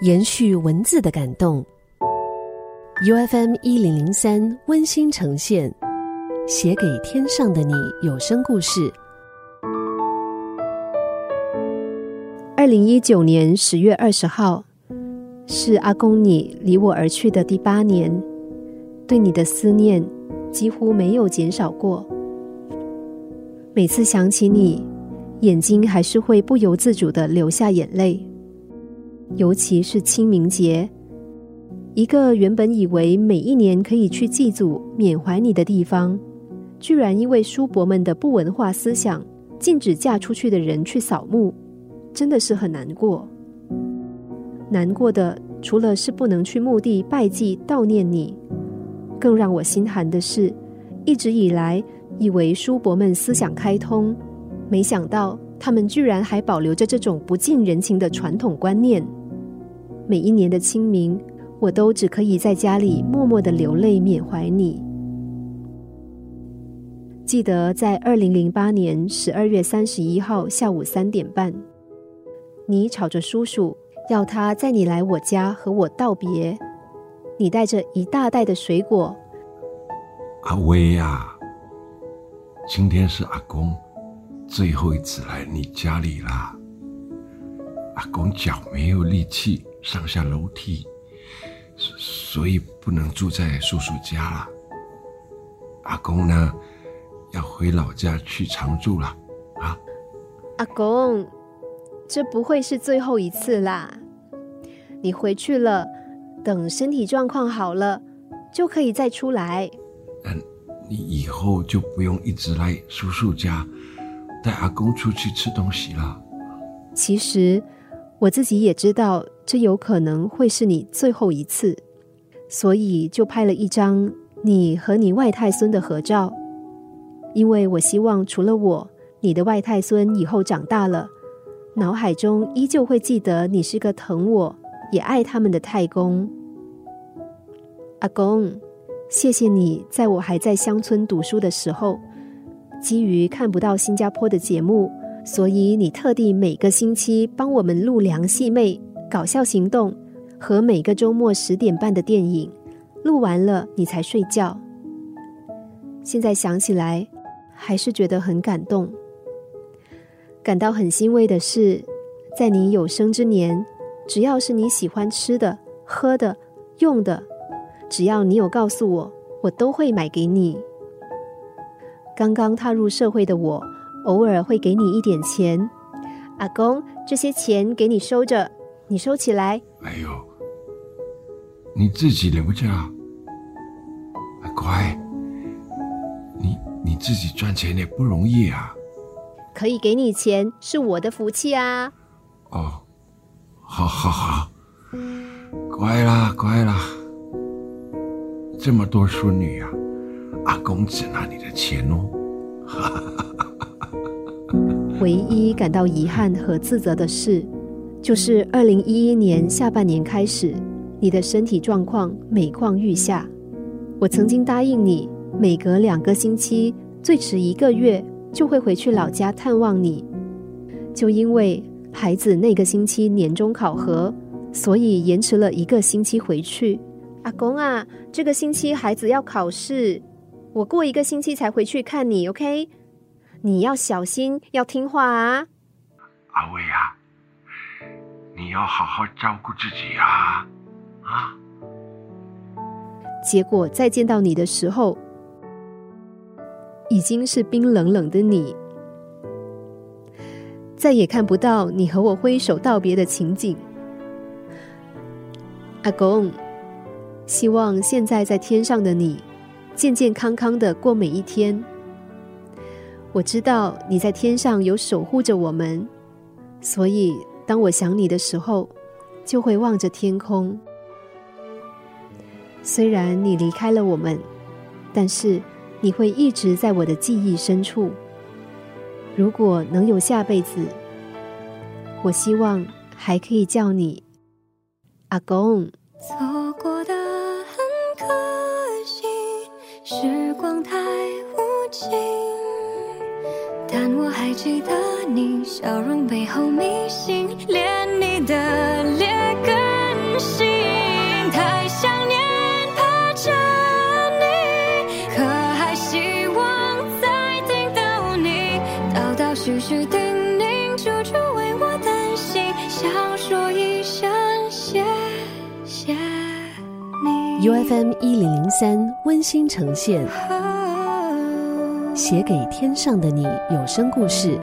延续文字的感动。U F M 一零零三温馨呈现，写给天上的你有声故事。二零一九年十月二十号，是阿公你离我而去的第八年，对你的思念几乎没有减少过。每次想起你，眼睛还是会不由自主的流下眼泪。尤其是清明节，一个原本以为每一年可以去祭祖缅怀你的地方，居然因为叔伯们的不文化思想，禁止嫁出去的人去扫墓。真的是很难过，难过的除了是不能去墓地拜祭悼念你，更让我心寒的是，一直以来以为叔伯们思想开通，没想到他们居然还保留着这种不近人情的传统观念。每一年的清明，我都只可以在家里默默的流泪缅怀你。记得在二零零八年十二月三十一号下午三点半。你吵着叔叔，要他载你来我家和我道别。你带着一大袋的水果。阿威呀，今天是阿公最后一次来你家里啦。阿公脚没有力气上下楼梯，所以不能住在叔叔家了。阿公呢，要回老家去常住了。啊，阿公。这不会是最后一次啦！你回去了，等身体状况好了，就可以再出来。嗯，你以后就不用一直来叔叔家带阿公出去吃东西了。其实我自己也知道，这有可能会是你最后一次，所以就拍了一张你和你外太孙的合照，因为我希望除了我，你的外太孙以后长大了。脑海中依旧会记得你是个疼我也爱他们的太公，阿公，谢谢你在我还在乡村读书的时候，基于看不到新加坡的节目，所以你特地每个星期帮我们录《梁细妹》《搞笑行动》和每个周末十点半的电影，录完了你才睡觉。现在想起来，还是觉得很感动。感到很欣慰的是，在你有生之年，只要是你喜欢吃的、喝的、用的，只要你有告诉我，我都会买给你。刚刚踏入社会的我，偶尔会给你一点钱，阿公，这些钱给你收着，你收起来。哎呦，你自己留着，乖，你你自己赚钱也不容易啊。可以给你钱是我的福气啊！哦，好，好，好，乖啦，乖啦，这么多孙女啊，阿公只拿你的钱哦。唯一感到遗憾和自责的事，就是二零一一年下半年开始，你的身体状况每况愈下。我曾经答应你，每隔两个星期，最迟一个月。就会回去老家探望你，就因为孩子那个星期年终考核，所以延迟了一个星期回去。阿公啊，这个星期孩子要考试，我过一个星期才回去看你，OK？你要小心，要听话啊。阿伟啊，你要好好照顾自己啊！啊。结果再见到你的时候。已经是冰冷冷的你，再也看不到你和我挥手道别的情景。阿公，希望现在在天上的你，健健康康的过每一天。我知道你在天上有守护着我们，所以当我想你的时候，就会望着天空。虽然你离开了我们，但是。你会一直在我的记忆深处。如果能有下辈子，我希望还可以叫你阿公。错过的很可惜，时光太无情，记得你笑容背后迷信，连你的劣根性，太想念怕着你，可还希望再听到你，道道絮絮叮咛，处处为我担心，想说一声谢谢你。U F M 一零零三温馨呈现。写给天上的你有声故事。